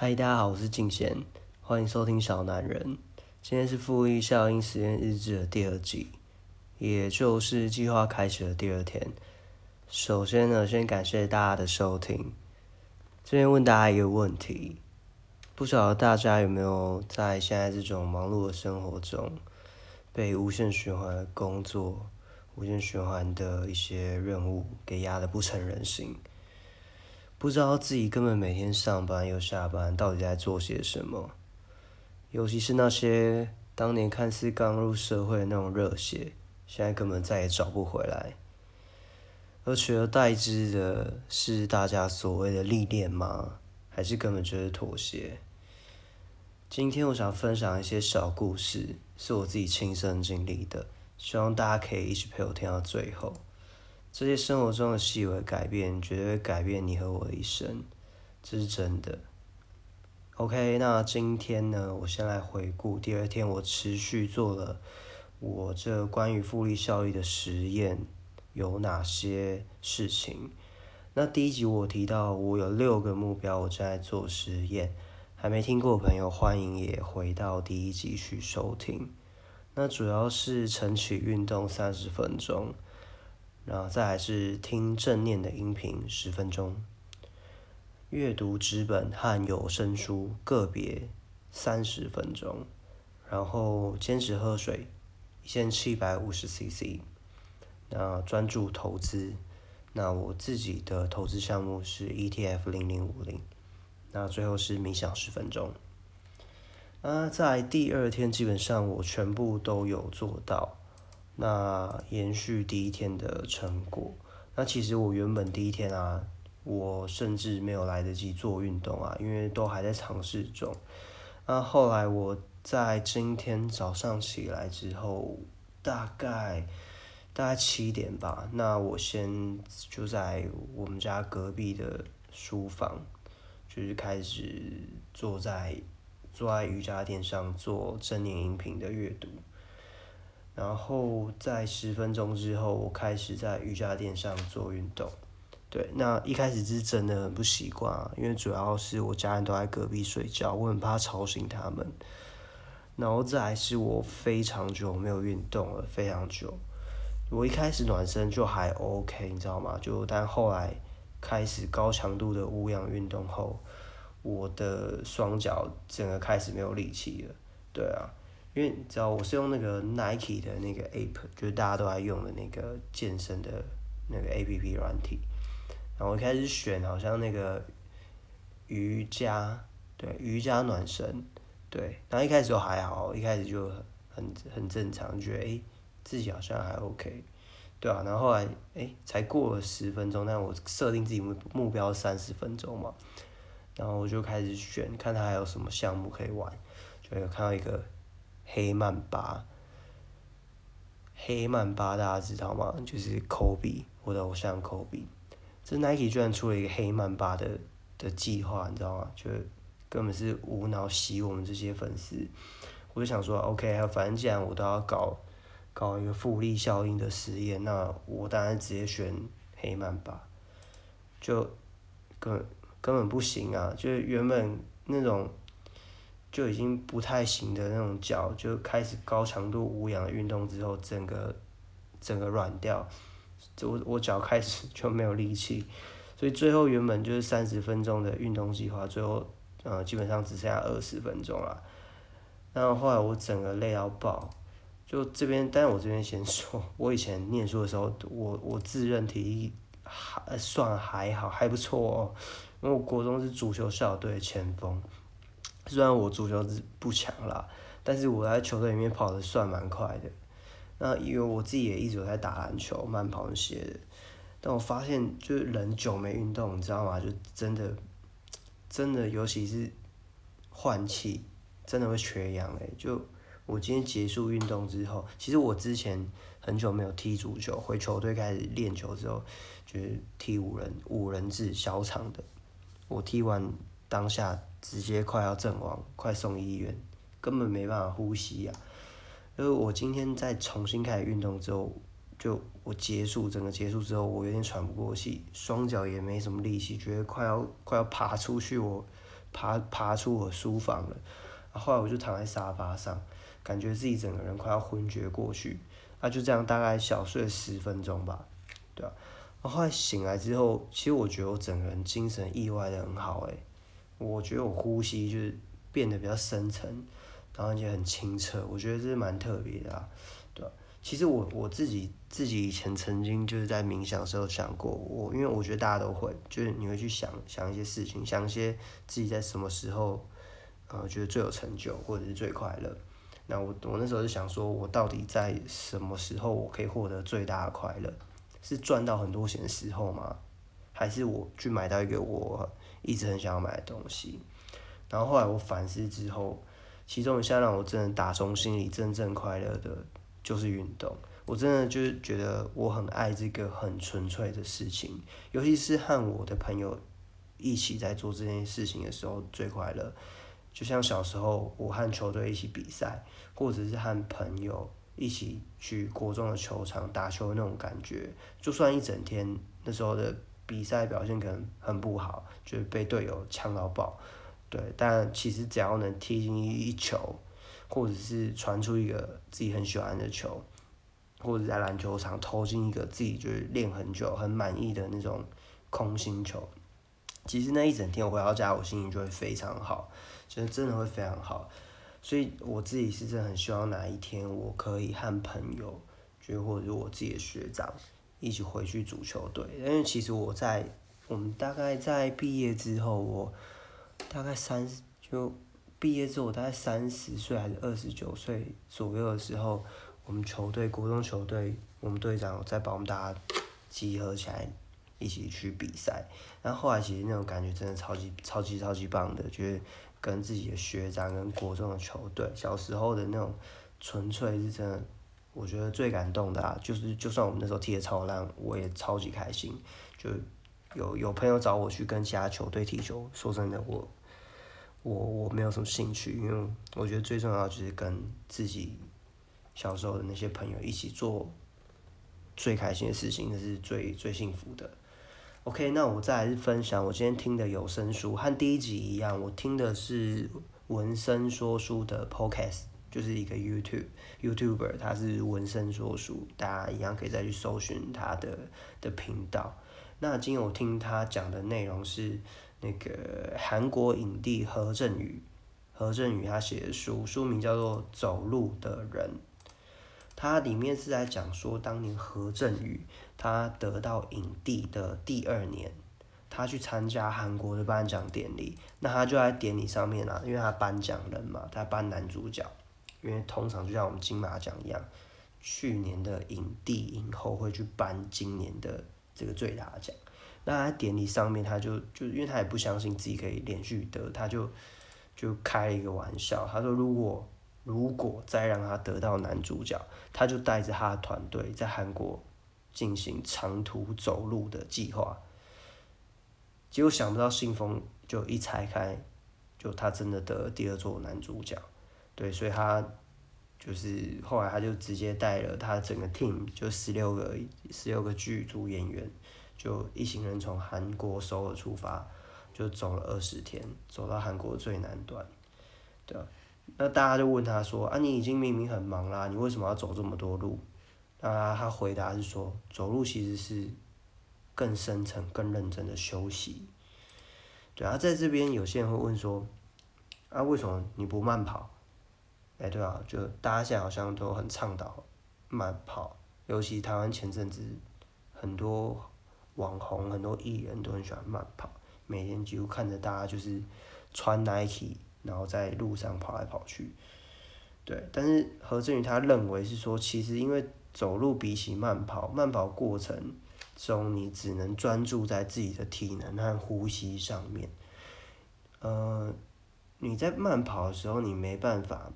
嗨，大家好，我是静贤，欢迎收听小男人。今天是复利效应实验日志的第二集，也就是计划开始的第二天。首先呢，先感谢大家的收听。这边问大家一个问题：不晓得大家有没有在现在这种忙碌的生活中，被无限循环的工作、无限循环的一些任务给压得不成人形？不知道自己根本每天上班又下班，到底在做些什么？尤其是那些当年看似刚入社会的那种热血，现在根本再也找不回来。而取而代之的是大家所谓的历练吗？还是根本就是妥协？今天我想分享一些小故事，是我自己亲身经历的，希望大家可以一起陪我听到最后。这些生活中的细微改变，绝对会改变你和我的一生，这是真的。OK，那今天呢，我先来回顾第二天我持续做了我这关于复利效益的实验有哪些事情。那第一集我提到我有六个目标，我正在做实验，还没听过的朋友欢迎也回到第一集去收听。那主要是晨起运动三十分钟。然后再来是听正念的音频十分钟，阅读纸本和有声书个别三十分钟，然后坚持喝水一千七百五十 CC，那专注投资，那我自己的投资项目是 ETF 零零五零，那最后是冥想十分钟，啊，在第二天基本上我全部都有做到。那延续第一天的成果，那其实我原本第一天啊，我甚至没有来得及做运动啊，因为都还在尝试中。那后来我在今天早上起来之后，大概大概七点吧，那我先就在我们家隔壁的书房，就是开始坐在坐在瑜伽垫上做正念音频的阅读。然后在十分钟之后，我开始在瑜伽垫上做运动。对，那一开始是真的很不习惯啊，因为主要是我家人都在隔壁睡觉，我很怕吵醒他们。然后再是我非常久没有运动了，非常久。我一开始暖身就还 OK，你知道吗？就但后来开始高强度的无氧运动后，我的双脚整个开始没有力气了。对啊。因为你知道我是用那个 Nike 的那个 App，就是大家都在用的那个健身的那个 App 软体，然后我一开始选好像那个瑜伽，对瑜伽暖身，对，然后一开始都还好，一开始就很很正常，觉得诶自己好像还 OK，对啊，然后后来诶才过了十分钟，但我设定自己目目标三十分钟嘛，然后我就开始选，看他还有什么项目可以玩，就有看到一个。黑曼巴，黑曼巴大家知道吗？就是科比，我的偶像科比。这 Nike 居然出了一个黑曼巴的的计划，你知道吗？就根本是无脑洗我们这些粉丝。我就想说，OK，反正既然我都要搞搞一个复利效应的实验，那我当然直接选黑曼巴。就根根本不行啊！就是原本那种。就已经不太行的那种脚，就开始高强度无氧运动之后，整个整个软掉，我我脚开始就没有力气，所以最后原本就是三十分钟的运动计划，最后呃基本上只剩下二十分钟了。然后后来我整个累到爆，就这边，但是我这边先说，我以前念书的时候，我我自认体力还算还好，还不错哦，因为我国中是足球校队的前锋。虽然我足球是不强啦，但是我在球队里面跑的算蛮快的。那因为我自己也一直有在打篮球、慢跑那些的，但我发现就是人久没运动，你知道吗？就真的，真的，尤其是换气，真的会缺氧诶。就我今天结束运动之后，其实我之前很久没有踢足球，回球队开始练球之后，就是踢五人五人制小场的，我踢完当下。直接快要阵亡，快送医院，根本没办法呼吸呀！因为我今天再重新开始运动之后，就我结束整个结束之后，我有点喘不过气，双脚也没什么力气，觉得快要快要爬出去我爬爬出我书房了。后来我就躺在沙发上，感觉自己整个人快要昏厥过去。那就这样大概小睡十分钟吧，对啊。后来醒来之后，其实我觉得我整个人精神意外的很好诶，我觉得我呼吸就是变得比较深沉，然后也很清澈，我觉得这是蛮特别的啊，对？其实我我自己自己以前曾经就是在冥想的时候想过，我因为我觉得大家都会，就是你会去想想一些事情，想一些自己在什么时候，呃，觉得最有成就或者是最快乐。那我我那时候就想说，我到底在什么时候我可以获得最大的快乐？是赚到很多钱的时候吗？还是我去买到一个我一直很想要买的东西？然后后来我反思之后，其中一项让我真的打从心里真正快乐的，就是运动。我真的就是觉得我很爱这个很纯粹的事情，尤其是和我的朋友一起在做这件事情的时候最快乐。就像小时候我和球队一起比赛，或者是和朋友一起去国中的球场打球的那种感觉，就算一整天那时候的比赛表现可能很不好，就是被队友呛到爆，对，但其实只要能踢进一球，或者是传出一个自己很喜欢的球，或者在篮球场投进一个自己就是练很久很满意的那种空心球，其实那一整天我回到家，我心情就会非常好。其实真的会非常好，所以我自己是真的很希望哪一天我可以和朋友，就或者是我自己的学长一起回去足球队。因为其实我在我们大概在毕业之后，我大概三十就毕业之后，我大概三十岁还是二十九岁左右的时候，我们球队国中球队，我们队长在把我们大家集合起来一起去比赛。然后后来其实那种感觉真的超级超级超级棒的，觉得。跟自己的学长跟国中的球队，小时候的那种纯粹是真的，我觉得最感动的啊，就是就算我们那时候踢的超烂，我也超级开心。就有有朋友找我去跟其他球队踢球，说真的，我我我没有什么兴趣，因为我觉得最重要就是跟自己小时候的那些朋友一起做最开心的事情，那是最最幸福的。OK，那我再来分享我今天听的有声书，和第一集一样，我听的是文声说书的 Podcast，就是一个 YouTube YouTuber，他是文声说书，大家一样可以再去搜寻他的的频道。那今天我听他讲的内容是那个韩国影帝何振宇，何振宇他写的书，书名叫做《走路的人》。它里面是在讲说，当年何振宇他得到影帝的第二年，他去参加韩国的颁奖典礼，那他就在典礼上面啊，因为他颁奖人嘛，他颁男主角，因为通常就像我们金马奖一样，去年的影帝影后会去颁今年的这个最大奖，那他典礼上面他就就因为他也不相信自己可以连续得，他就就开了一个玩笑，他说如果。如果再让他得到男主角，他就带着他的团队在韩国进行长途走路的计划。结果想不到信封就一拆开，就他真的得了第二座男主角。对，所以他就是后来他就直接带了他整个 team，就十六个十六个剧组演员，就一行人从韩国首尔出发，就走了二十天，走到韩国最南端，对那大家就问他说：“啊，你已经明明很忙啦，你为什么要走这么多路？”那他回答是说：“走路其实是更深层、更认真的休息。”对啊，在这边有些人会问说：“啊，为什么你不慢跑？”哎，对啊，就大家现在好像都很倡导慢跑，尤其台湾前阵子很多网红、很多艺人都很喜欢慢跑，每天几乎看着大家就是穿 Nike。然后在路上跑来跑去，对，但是何振宇他认为是说，其实因为走路比起慢跑，慢跑过程中你只能专注在自己的体能和呼吸上面，呃，你在慢跑的时候，你没办法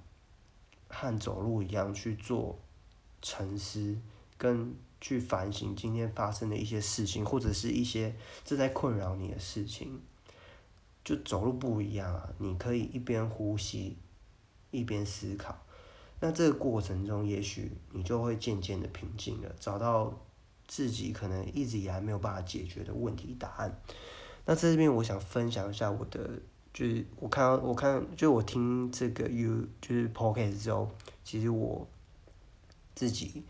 和走路一样去做沉思，跟去反省今天发生的一些事情，或者是一些正在困扰你的事情。就走路不一样啊！你可以一边呼吸，一边思考。那这个过程中，也许你就会渐渐的平静了，找到自己可能一直以来没有办法解决的问题答案。那在这边，我想分享一下我的就是我看到我看，就我听这个 U 就是 Podcast 之后，其实我自己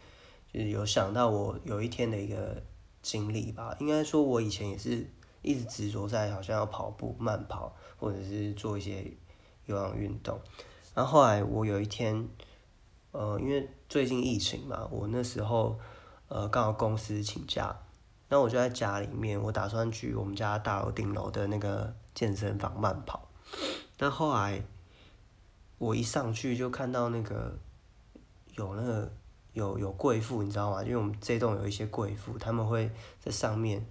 就是有想到我有一天的一个经历吧。应该说，我以前也是一直执着在好像要跑步、慢跑，或者是做一些有氧运动。然后后来我有一天，呃，因为最近疫情嘛，我那时候呃刚好公司请假，那我就在家里面，我打算去我们家大楼顶楼的那个。健身房慢跑，但后来我一上去就看到那个有那个有有贵妇，你知道吗？因为我们这栋有一些贵妇，他们会在上面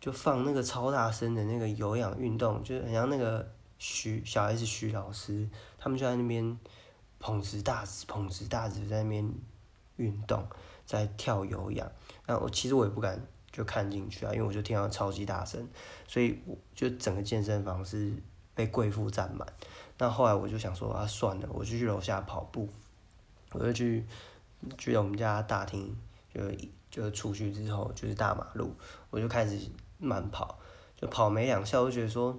就放那个超大声的那个有氧运动，就是很像那个徐小 S 徐老师，他们就在那边捧直大直捧直大直在那边运动，在跳有氧。那我其实我也不敢。就看进去啊，因为我就听到超级大声，所以我就整个健身房是被贵妇占满。那后来我就想说啊，算了，我就去楼下跑步。我就去去了我们家大厅，就就出去之后就是大马路，我就开始慢跑。就跑没两下，我就觉得说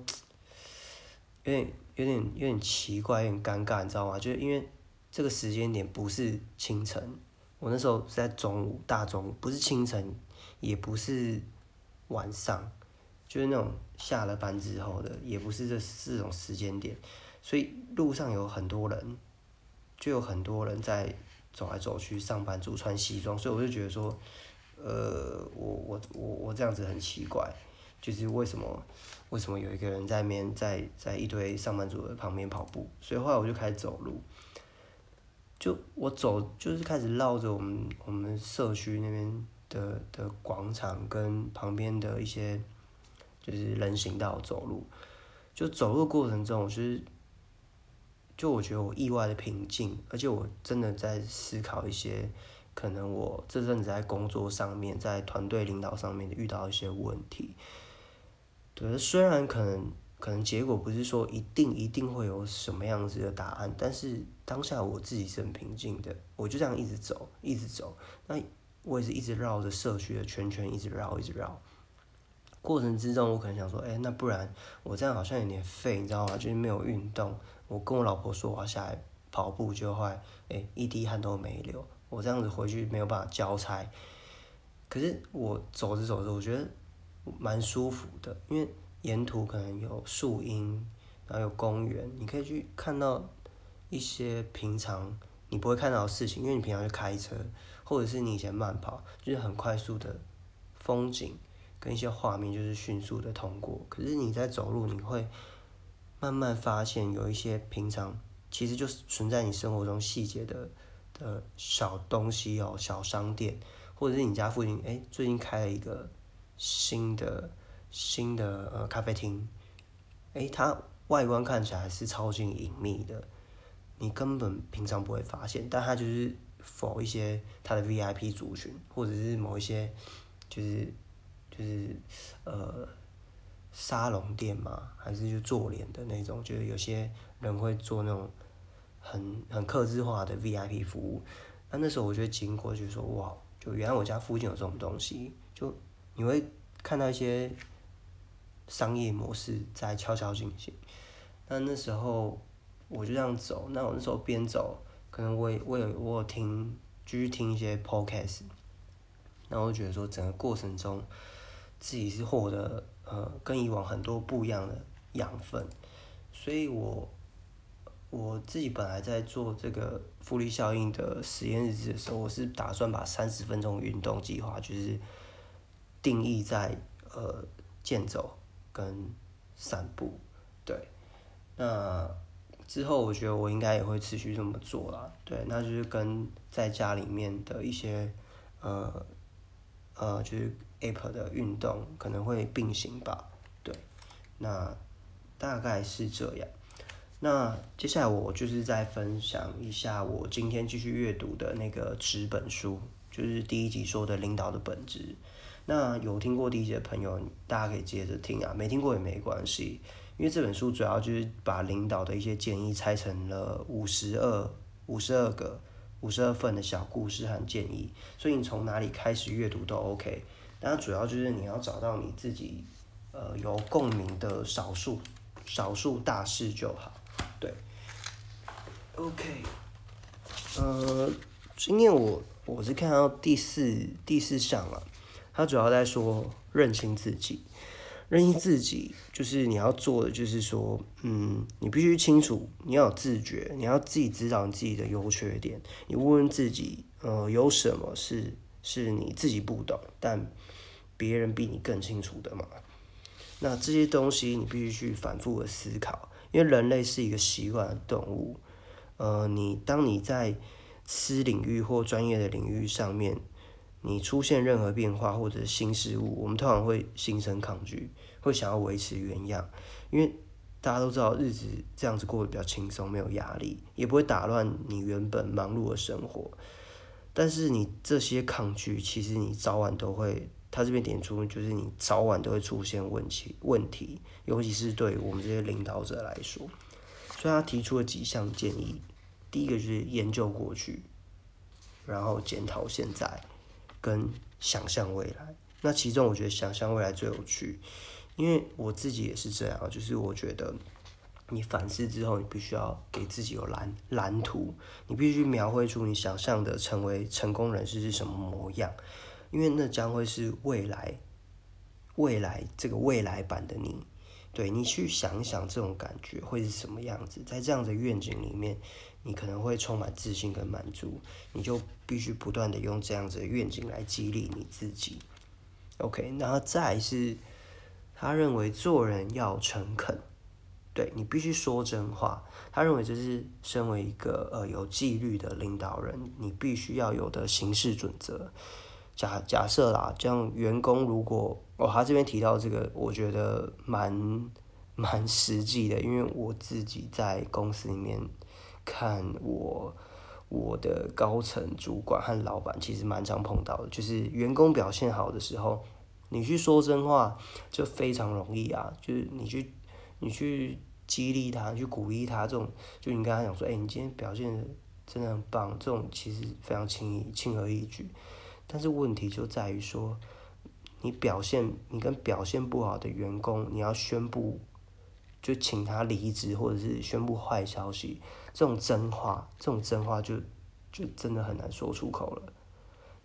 有点有点有点奇怪，有点尴尬，你知道吗？就是因为这个时间点不是清晨，我那时候是在中午，大中午，不是清晨。也不是晚上，就是那种下了班之后的，也不是这四种时间点，所以路上有很多人，就有很多人在走来走去，上班族穿西装，所以我就觉得说，呃，我我我我这样子很奇怪，就是为什么为什么有一个人在面在在一堆上班族的旁边跑步，所以后来我就开始走路，就我走就是开始绕着我们我们社区那边。的的广场跟旁边的一些就是人行道走路，就走路过程中，我是就我觉得我意外的平静，而且我真的在思考一些可能我这阵子在工作上面，在团队领导上面遇到一些问题。对，虽然可能可能结果不是说一定一定会有什么样子的答案，但是当下我自己是很平静的，我就这样一直走，一直走，那。我也是一直绕着社区的圈圈，一直绕，一直绕。过程之中，我可能想说，哎，那不然我这样好像有点废，你知道吗？就是没有运动。我跟我老婆说我要下来跑步，就会，哎，一滴汗都没流。我这样子回去没有办法交差。可是我走着走着，我觉得蛮舒服的，因为沿途可能有树荫，然后有公园，你可以去看到一些平常你不会看到的事情，因为你平常就开车。或者是你以前慢跑，就是很快速的风景跟一些画面，就是迅速的通过。可是你在走路，你会慢慢发现有一些平常其实就是存在你生活中细节的的小东西哦，小商店，或者是你家附近，哎，最近开了一个新的新的呃咖啡厅，哎，它外观看起来是超级隐秘的，你根本平常不会发现，但它就是。否一些他的 VIP 族群，或者是某一些，就是就是呃沙龙店嘛，还是就做脸的那种，就是有些人会做那种很很克制化的 VIP 服务。那那时候我就经过，就说哇，就原来我家附近有这种东西，就你会看到一些商业模式在悄悄进行。那那时候我就这样走，那我那时候边走。可能我也我有我有听继续听一些 podcast，然后我觉得说整个过程中自己是获得呃跟以往很多不一样的养分，所以我我自己本来在做这个复利效应的实验日志的时候，我是打算把三十分钟运动计划就是定义在呃健走跟散步，对，那。之后我觉得我应该也会持续这么做啦，对，那就是跟在家里面的一些，呃，呃，就是 app 的运动可能会并行吧，对，那大概是这样。那接下来我就是再分享一下我今天继续阅读的那个纸本书，就是第一集说的领导的本质。那有听过第一集的朋友，大家可以接着听啊，没听过也没关系。因为这本书主要就是把领导的一些建议拆成了五十二、五十二个、五十二份的小故事和建议，所以你从哪里开始阅读都 OK。但主要就是你要找到你自己呃有共鸣的少数少数大事就好。对，OK，呃，今天我我是看到第四第四项了，它主要在说认清自己。认清自己，就是你要做的，就是说，嗯，你必须清楚，你要有自觉，你要自己知道你自己的优缺点。你问问自己，呃，有什么是是你自己不懂，但别人比你更清楚的嘛？那这些东西你必须去反复的思考，因为人类是一个习惯的动物。呃，你当你在私领域或专业的领域上面。你出现任何变化或者新事物，我们通常会心生抗拒，会想要维持原样，因为大家都知道日子这样子过得比较轻松，没有压力，也不会打乱你原本忙碌的生活。但是你这些抗拒，其实你早晚都会，他这边点出就是你早晚都会出现问题，问题，尤其是对我们这些领导者来说。所以他提出了几项建议，第一个就是研究过去，然后检讨现在。跟想象未来，那其中我觉得想象未来最有趣，因为我自己也是这样，就是我觉得你反思之后，你必须要给自己有蓝蓝图，你必须描绘出你想象的成为成功人士是什么模样，因为那将会是未来未来这个未来版的你，对你去想一想这种感觉会是什么样子，在这样的愿景里面。你可能会充满自信跟满足，你就必须不断的用这样子的愿景来激励你自己。OK，然后再是，他认为做人要诚恳，对你必须说真话。他认为这是身为一个呃有纪律的领导人，你必须要有的行事准则。假假设啦，这样员工如果哦，他这边提到这个，我觉得蛮蛮实际的，因为我自己在公司里面。看我，我的高层主管和老板其实蛮常碰到的，就是员工表现好的时候，你去说真话就非常容易啊，就是你去你去激励他，去鼓励他，这种就你跟他讲说，哎，你今天表现真的很棒，这种其实非常轻易轻而易举，但是问题就在于说，你表现你跟表现不好的员工，你要宣布。就请他离职，或者是宣布坏消息，这种真话，这种真话就就真的很难说出口了。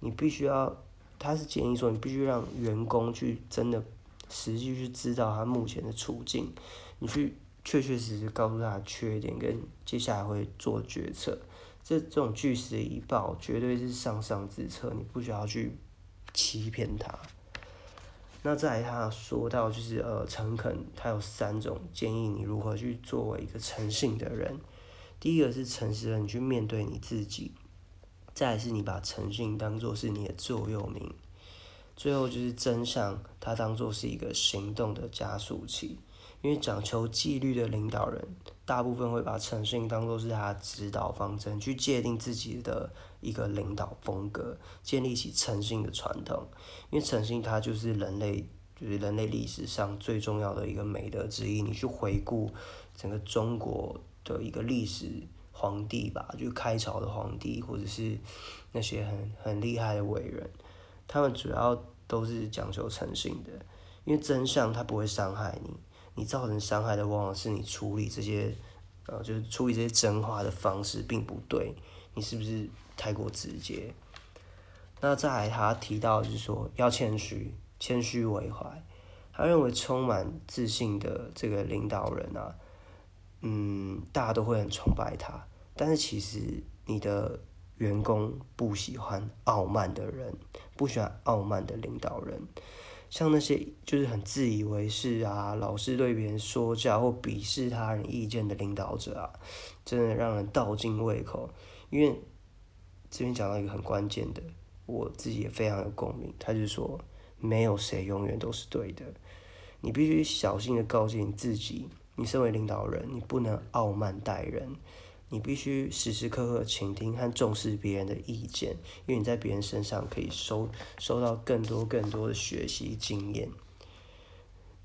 你必须要，他是建议说，你必须让员工去真的实际去知道他目前的处境，你去确确实实告诉他缺点跟接下来会做决策。这这种据实以报，绝对是上上之策，你不需要去欺骗他。那在他说到就是呃诚恳，他有三种建议你如何去作为一个诚信的人。第一个是诚实的，你去面对你自己；再是你把诚信当做是你的座右铭；最后就是真相，它当做是一个行动的加速器。因为讲求纪律的领导人，大部分会把诚信当做是他指导方针，去界定自己的一个领导风格，建立起诚信的传统。因为诚信它就是人类，就是人类历史上最重要的一个美德之一。你去回顾整个中国的一个历史皇帝吧，就开朝的皇帝，或者是那些很很厉害的伟人，他们主要都是讲求诚信的，因为真相它不会伤害你。你造成伤害的往往是你处理这些，呃，就是处理这些真话的方式并不对，你是不是太过直接？那再来，他提到就是说要谦虚，谦虚为怀。他认为充满自信的这个领导人啊，嗯，大家都会很崇拜他。但是其实你的员工不喜欢傲慢的人，不喜欢傲慢的领导人。像那些就是很自以为是啊，老是对别人说教或鄙视他人意见的领导者啊，真的让人倒尽胃口。因为这边讲到一个很关键的，我自己也非常有共鸣。他就说，没有谁永远都是对的，你必须小心的告诫你自己，你身为领导人，你不能傲慢待人。你必须时时刻刻倾听和重视别人的意见，因为你在别人身上可以收收到更多更多的学习经验。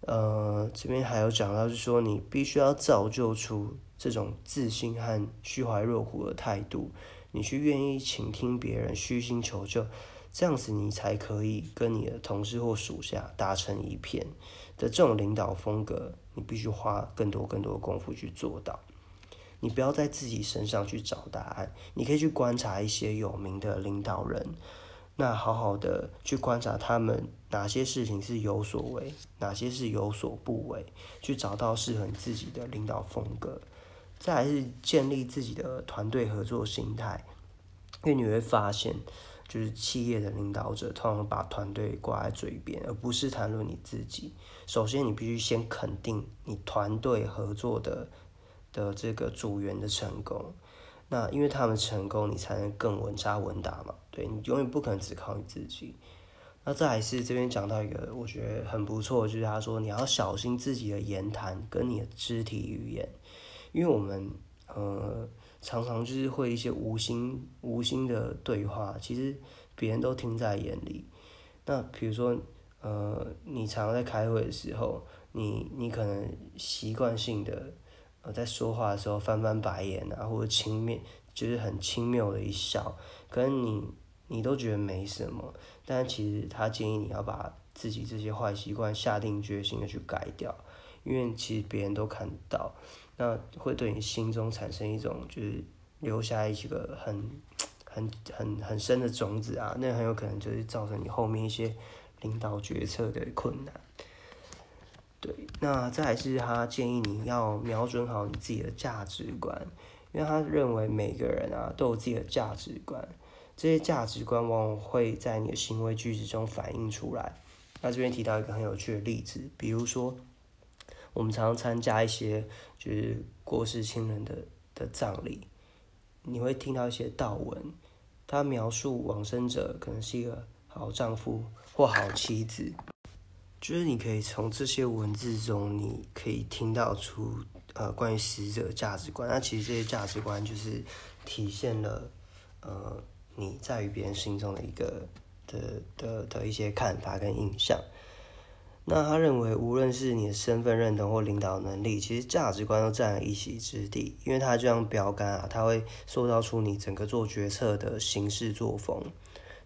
呃，这边还有讲到，就是说你必须要造就出这种自信和虚怀若谷的态度，你去愿意倾听别人，虚心求救，这样子你才可以跟你的同事或属下打成一片的这种领导风格。你必须花更多更多的功夫去做到。你不要在自己身上去找答案，你可以去观察一些有名的领导人，那好好的去观察他们哪些事情是有所为，哪些是有所不为，去找到适合你自己的领导风格。再来是建立自己的团队合作心态，因为你会发现，就是企业的领导者通常把团队挂在嘴边，而不是谈论你自己。首先，你必须先肯定你团队合作的。的这个组员的成功，那因为他们成功，你才能更稳扎稳打嘛。对你永远不可能只靠你自己。那再来是这边讲到一个我觉得很不错，就是他说你要小心自己的言谈跟你的肢体语言，因为我们呃常常就是会一些无心无心的对话，其实别人都听在眼里。那比如说呃你常在开会的时候，你你可能习惯性的。呃，在说话的时候翻翻白眼啊，或者轻蔑，就是很轻蔑的一笑，可能你你都觉得没什么，但其实他建议你要把自己这些坏习惯下定决心的去改掉，因为其实别人都看到，那会对你心中产生一种就是留下一个很很很很深的种子啊，那很有可能就是造成你后面一些领导决策的困难。对，那再是他建议你要瞄准好你自己的价值观，因为他认为每个人啊都有自己的价值观，这些价值观往往会在你的行为举止中反映出来。那这边提到一个很有趣的例子，比如说我们常常参加一些就是过世亲人的的葬礼，你会听到一些悼文，他描述往生者可能是一个好丈夫或好妻子。就是你可以从这些文字中，你可以听到出呃关于死者价值观。那其实这些价值观就是体现了呃你在于别人心中的一个的的的一些看法跟印象。那他认为，无论是你的身份认同或领导能力，其实价值观都占了一席之地，因为他这样标杆啊，他会塑造出你整个做决策的行事作风。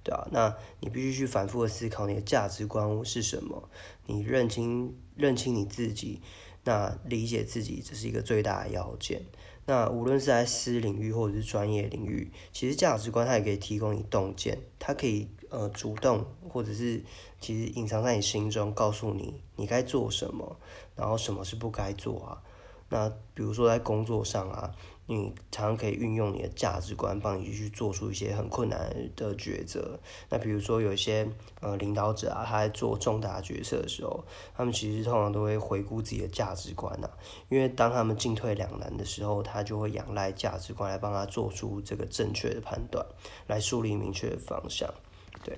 对啊，那你必须去反复的思考你的价值观是什么，你认清认清你自己，那理解自己这是一个最大的要件。那无论是在私领域或者是专业领域，其实价值观它也可以提供你洞见，它可以呃主动或者是其实隐藏在你心中，告诉你你该做什么，然后什么是不该做啊。那比如说在工作上啊。你常常可以运用你的价值观，帮你去做出一些很困难的抉择。那比如说有一些呃领导者啊，他在做重大决策的时候，他们其实通常都会回顾自己的价值观呐。因为当他们进退两难的时候，他就会仰赖价值观来帮他做出这个正确的判断，来树立明确的方向。对。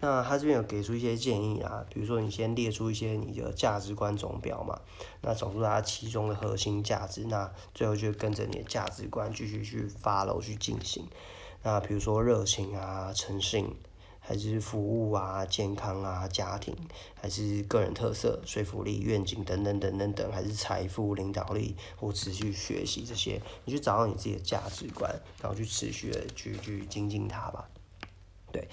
那他这边有给出一些建议啊，比如说你先列出一些你的价值观总表嘛，那找出它其中的核心价值，那最后就跟着你的价值观继续去 follow 去进行。那比如说热情啊、诚信，还是服务啊、健康啊、家庭，还是个人特色、说服力、愿景等等等等等，还是财富、领导力或持续学习这些，你去找到你自己的价值观，然后去持续的去去精进它吧。对。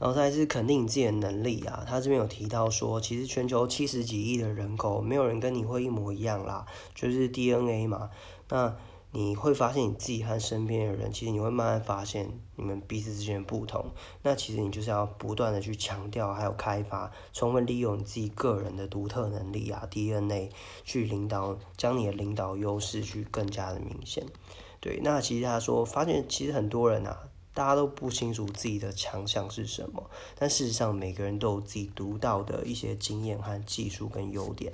然后再是肯定你自己的能力啊，他这边有提到说，其实全球七十几亿的人口，没有人跟你会一模一样啦，就是 DNA 嘛。那你会发现你自己和身边的人，其实你会慢慢发现你们彼此之间的不同。那其实你就是要不断的去强调，还有开发，充分利用你自己个人的独特能力啊，DNA 去领导，将你的领导优势去更加的明显。对，那其实他说，发现其实很多人啊。大家都不清楚自己的强项是什么，但事实上每个人都有自己独到的一些经验和技术跟优点。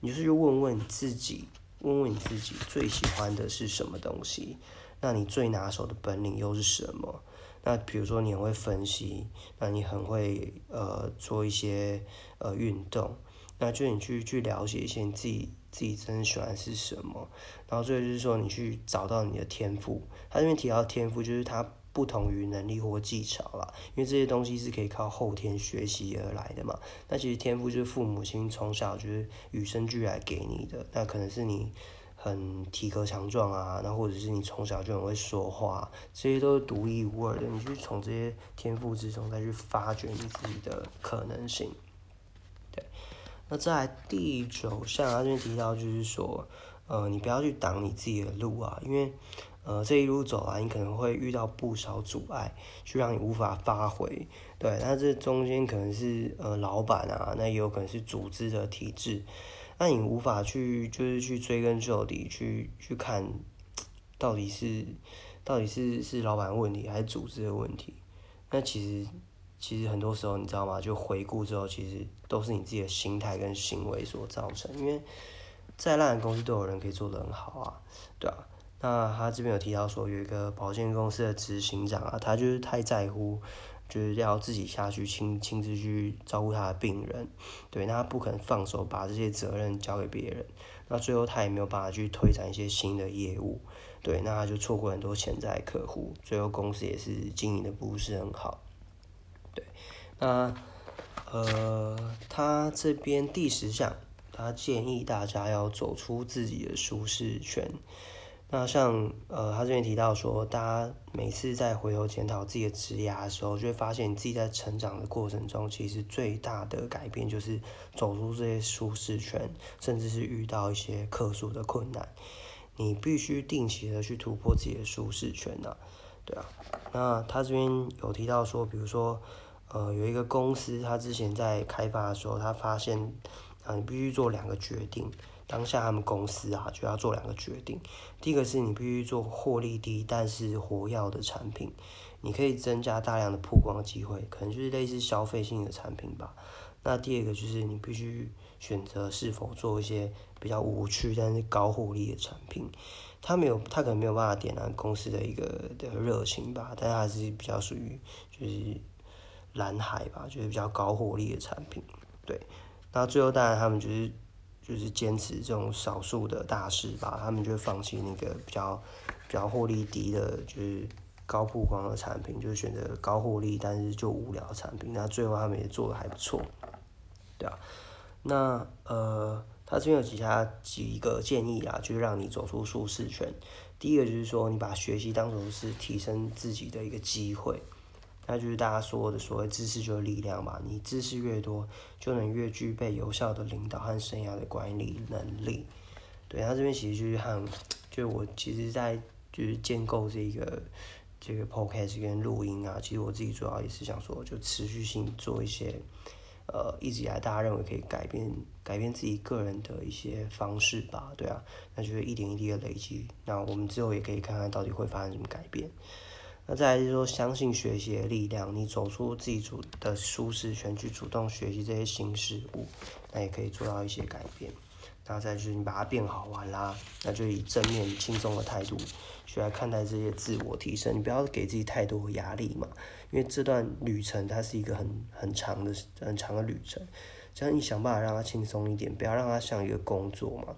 你就是去问问自己，问问你自己最喜欢的是什么东西？那你最拿手的本领又是什么？那比如说你很会分析，那你很会呃做一些呃运动，那就你去去了解一些你自己自己真的喜欢是什么。然后最后就是说你去找到你的天赋。他这边提到天赋就是他。不同于能力或技巧啦，因为这些东西是可以靠后天学习而来的嘛。那其实天赋就是父母亲从小就是与生俱来给你的，那可能是你很体格强壮啊，那或者是你从小就很会说话，这些都是独一无二的。你去从这些天赋之中再去发掘你自己的可能性。对，那在第九项，他这边提到就是说，呃，你不要去挡你自己的路啊，因为，呃，这一路走来，你可能会遇到不少阻碍，去让你无法发挥。对，那这中间可能是呃老板啊，那也有可能是组织的体制，那你无法去就是去追根究底，去去看，到底是到底是是老板问题还是组织的问题？那其实。其实很多时候，你知道吗？就回顾之后，其实都是你自己的心态跟行为所造成。因为再烂的公司都有人可以做得很好啊，对啊。那他这边有提到说，有一个保险公司的执行长啊，他就是太在乎，就是要自己下去亲亲自去照顾他的病人，对，那他不肯放手把这些责任交给别人，那最后他也没有办法去推展一些新的业务，对，那他就错过很多潜在客户，最后公司也是经营的不是很好。对，那呃，他这边第十项，他建议大家要走出自己的舒适圈。那像呃，他这边提到说，大家每次在回头检讨自己的职涯的时候，就会发现你自己在成长的过程中，其实最大的改变就是走出这些舒适圈，甚至是遇到一些特殊的困难，你必须定期的去突破自己的舒适圈呐。对啊，那他这边有提到说，比如说。呃，有一个公司，他之前在开发的时候，他发现，啊，你必须做两个决定。当下他们公司啊，就要做两个决定。第一个是你必须做获利低但是活跃的产品，你可以增加大量的曝光机会，可能就是类似消费性的产品吧。那第二个就是你必须选择是否做一些比较无趣但是高获利的产品。他没有，他可能没有办法点燃公司的一个的热情吧，但是还是比较属于就是。蓝海吧，就是比较高获利的产品，对。那最后当然他们就是就是坚持这种少数的大师吧，他们就放弃那个比较比较获利低的，就是高曝光的产品，就选择高获利但是就无聊的产品。那最后他们也做的还不错，对啊。那呃，他这边有几下几个建议啊，就是让你走出舒适圈。第一个就是说，你把学习当成是提升自己的一个机会。那就是大家说的所谓知识就是力量嘛，你知识越多，就能越具备有效的领导和生涯的管理能力。对他这边其实就是和，就是我其实，在就是建构这个这个 podcast 跟录音啊，其实我自己主要也是想说，就持续性做一些，呃，一直以来大家认为可以改变改变自己个人的一些方式吧，对啊，那就是一点一滴的累积，那我们之后也可以看看到底会发生什么改变。那再来就是说，相信学习的力量，你走出自己主的舒适圈，去主动学习这些新事物，那也可以做到一些改变。然后再就是你把它变好玩啦，那就以正面、轻松的态度去来看待这些自我提升，你不要给自己太多压力嘛，因为这段旅程它是一个很很长的、很长的旅程，只要你想办法让它轻松一点，不要让它像一个工作嘛，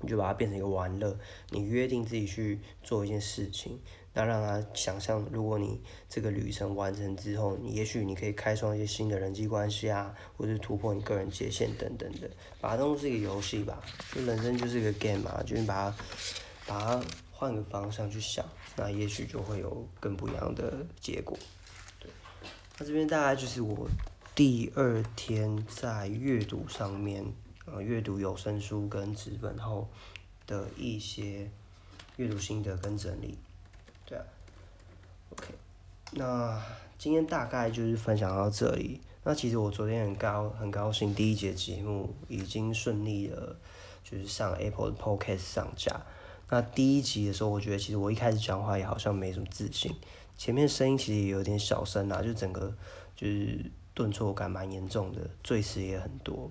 你就把它变成一个玩乐，你约定自己去做一件事情。那让他想象，如果你这个旅程完成之后，你也许你可以开创一些新的人际关系啊，或者是突破你个人界限等等的，把它当做是一个游戏吧。就人生就是一个 game 嘛，就是把它把它换个方向去想，那也许就会有更不一样的结果。对，那这边大概就是我第二天在阅读上面，呃，阅读有声书跟纸本后的一些阅读心得跟整理。，OK，那今天大概就是分享到这里。那其实我昨天很高很高兴，第一节节目已经顺利的，就是上 Apple Podcast 上架。那第一集的时候，我觉得其实我一开始讲话也好像没什么自信，前面声音其实也有点小声啦，就整个就是顿挫感蛮严重的，赘词也很多，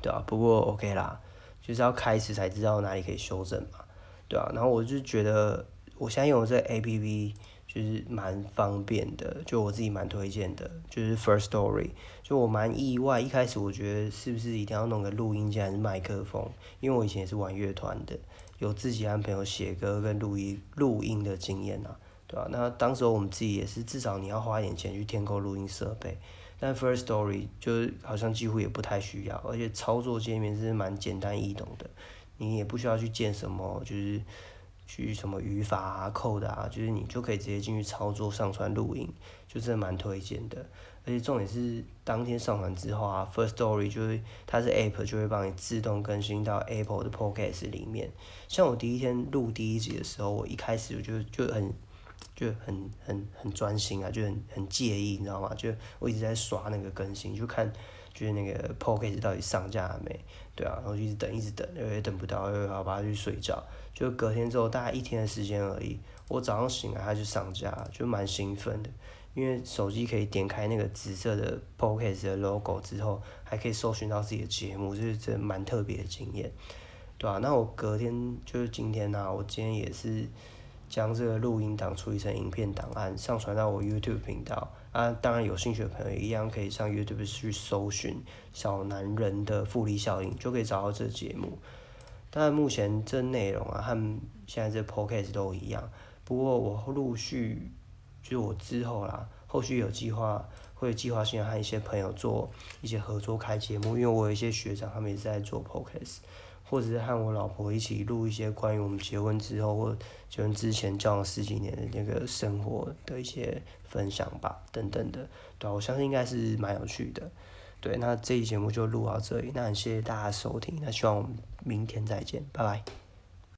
对啊，不过 OK 啦，就是要开始才知道哪里可以修正嘛，对啊，然后我就觉得。我现在用的这 A P P 就是蛮方便的，就我自己蛮推荐的，就是 First Story。就我蛮意外，一开始我觉得是不是一定要弄个录音机还是麦克风？因为我以前也是玩乐团的，有自己和朋友写歌跟录音录音的经验啊，对吧？那当时我们自己也是，至少你要花点钱去添购录音设备。但 First Story 就好像几乎也不太需要，而且操作界面是蛮简单易懂的，你也不需要去建什么，就是。去什么语法啊、code 啊，就是你就可以直接进去操作、上传、录音，就真的蛮推荐的。而且重点是当天上传之后啊，First Story 就会它是 App 就会帮你自动更新到 Apple 的 Podcast 里面。像我第一天录第一集的时候，我一开始我就就很就很很很专心啊，就很很介意，你知道吗？就我一直在刷那个更新，就看就是那个 Podcast 到底上架了没？对啊，然后就一直等，一直等，又等不到，又要把它去睡觉。就隔天之后，大概一天的时间而已，我早上醒来它就上架，就蛮兴奋的。因为手机可以点开那个紫色的 Podcast 的 logo 之后，还可以搜寻到自己的节目，就是真蛮特别的经验，对吧？那我隔天就是今天呐，我今天也是将这个录音档处理成影片档案，上传到我 YouTube 频道啊。当然有兴趣的朋友一样可以上 YouTube 去搜寻小男人的复利效应，就可以找到这节目。但目前这内容啊和现在这 Podcast 都一样，不过我陆续。就我之后啦，后续有计划，会计划性和一些朋友做一些合作开节目，因为我有一些学长他们也是在做 podcast，或者是和我老婆一起录一些关于我们结婚之后或结婚之前交往十几年的那个生活的一些分享吧，等等的，对我相信应该是蛮有趣的。对，那这期节目就录到这里，那很谢谢大家收听，那希望我们明天再见，拜拜。